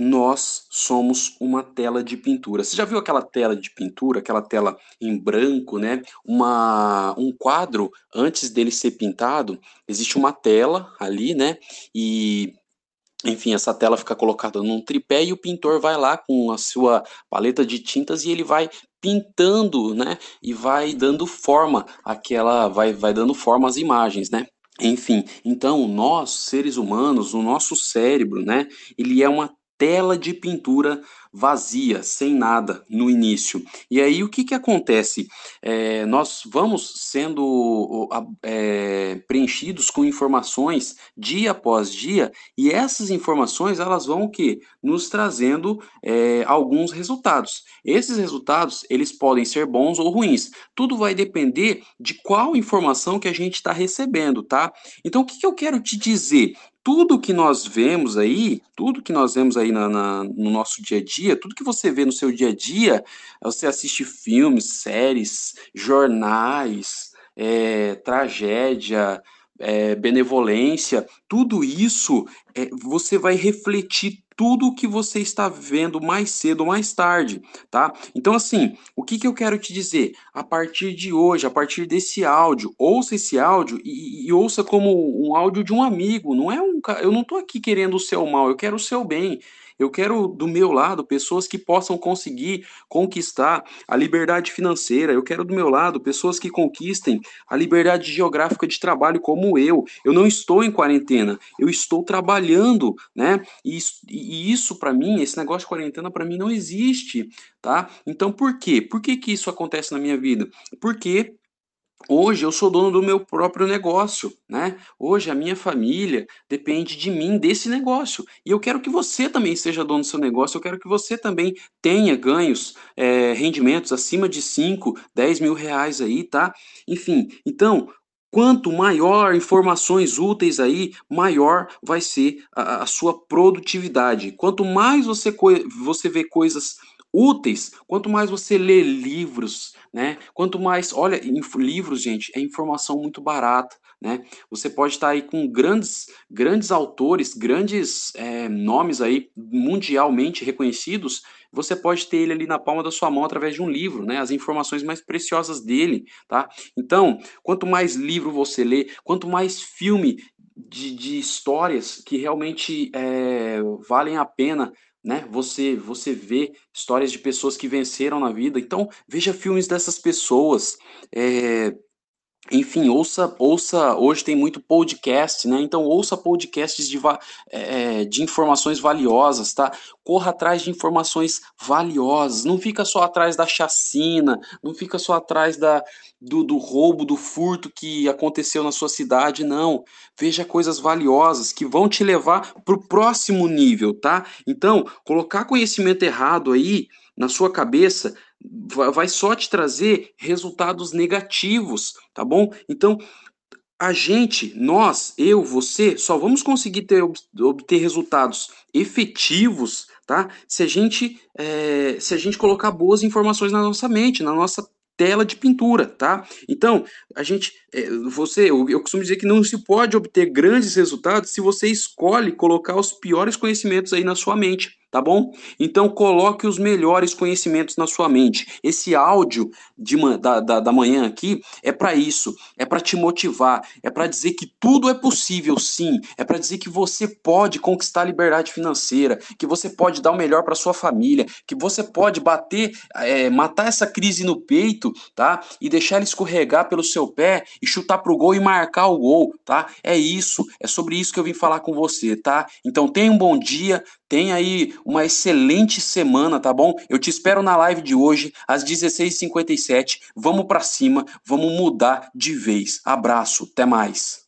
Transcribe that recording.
nós somos uma tela de pintura. Você já viu aquela tela de pintura, aquela tela em branco, né? Uma, um quadro, antes dele ser pintado, existe uma tela ali, né? E enfim, essa tela fica colocada num tripé e o pintor vai lá com a sua paleta de tintas e ele vai pintando, né? E vai dando forma àquela, vai, vai dando forma às imagens, né? Enfim, então nós, seres humanos, o nosso cérebro, né? Ele é uma tela de pintura vazia, sem nada no início. E aí o que, que acontece? É, nós vamos sendo é, preenchidos com informações dia após dia, e essas informações elas vão o quê? Nos trazendo é, alguns resultados. Esses resultados eles podem ser bons ou ruins. Tudo vai depender de qual informação que a gente está recebendo, tá? Então o que, que eu quero te dizer? tudo que nós vemos aí, tudo que nós vemos aí na, na, no nosso dia a dia, tudo que você vê no seu dia a dia, você assiste filmes, séries, jornais, é, tragédia, é, benevolência, tudo isso é, você vai refletir tudo o que você está vendo mais cedo ou mais tarde, tá? Então, assim, o que, que eu quero te dizer? A partir de hoje, a partir desse áudio, ouça esse áudio e, e ouça como um áudio de um amigo. Não é um, eu não estou aqui querendo o seu mal, eu quero o seu bem. Eu quero do meu lado pessoas que possam conseguir conquistar a liberdade financeira. Eu quero do meu lado pessoas que conquistem a liberdade geográfica de trabalho como eu. Eu não estou em quarentena, eu estou trabalhando, né? E, e isso para mim, esse negócio de quarentena para mim não existe, tá? Então por quê? Por que que isso acontece na minha vida? Porque Hoje eu sou dono do meu próprio negócio, né? Hoje a minha família depende de mim, desse negócio. E eu quero que você também seja dono do seu negócio, eu quero que você também tenha ganhos, é, rendimentos acima de 5, 10 mil reais aí, tá? Enfim, então, quanto maior informações úteis aí, maior vai ser a, a sua produtividade. Quanto mais você, você vê coisas úteis, quanto mais você lê livros, né? Quanto mais, olha, livros, gente, é informação muito barata, né? Você pode estar aí com grandes, grandes autores, grandes é, nomes aí mundialmente reconhecidos. Você pode ter ele ali na palma da sua mão através de um livro, né? As informações mais preciosas dele, tá? Então, quanto mais livro você lê, quanto mais filme de, de histórias que realmente é, valem a pena né? Você você vê histórias de pessoas que venceram na vida. Então, veja filmes dessas pessoas. É, enfim, ouça, ouça. Hoje tem muito podcast, né? Então, ouça podcasts de, é, de informações valiosas, tá? Corra atrás de informações valiosas. Não fica só atrás da chacina, não fica só atrás da, do, do roubo, do furto que aconteceu na sua cidade, não. Veja coisas valiosas que vão te levar para o próximo nível, tá? Então, colocar conhecimento errado aí na sua cabeça vai só te trazer resultados negativos, tá bom? Então, a gente, nós, eu, você, só vamos conseguir ter, obter resultados efetivos, tá? Se a gente, é, se a gente colocar boas informações na nossa mente, na nossa tela de pintura, tá? Então, a gente, é, você, eu, eu, costumo dizer que não se pode obter grandes resultados se você escolhe colocar os piores conhecimentos aí na sua mente tá bom? Então coloque os melhores conhecimentos na sua mente. Esse áudio de, da, da, da manhã aqui é para isso, é para te motivar, é para dizer que tudo é possível, sim, é para dizer que você pode conquistar a liberdade financeira, que você pode dar o melhor para sua família, que você pode bater, é, matar essa crise no peito, tá? E deixar ele escorregar pelo seu pé e chutar pro gol e marcar o gol, tá? É isso, é sobre isso que eu vim falar com você, tá? Então tenha um bom dia, Tenha aí uma excelente semana, tá bom? Eu te espero na live de hoje, às 16h57. Vamos para cima, vamos mudar de vez. Abraço, até mais.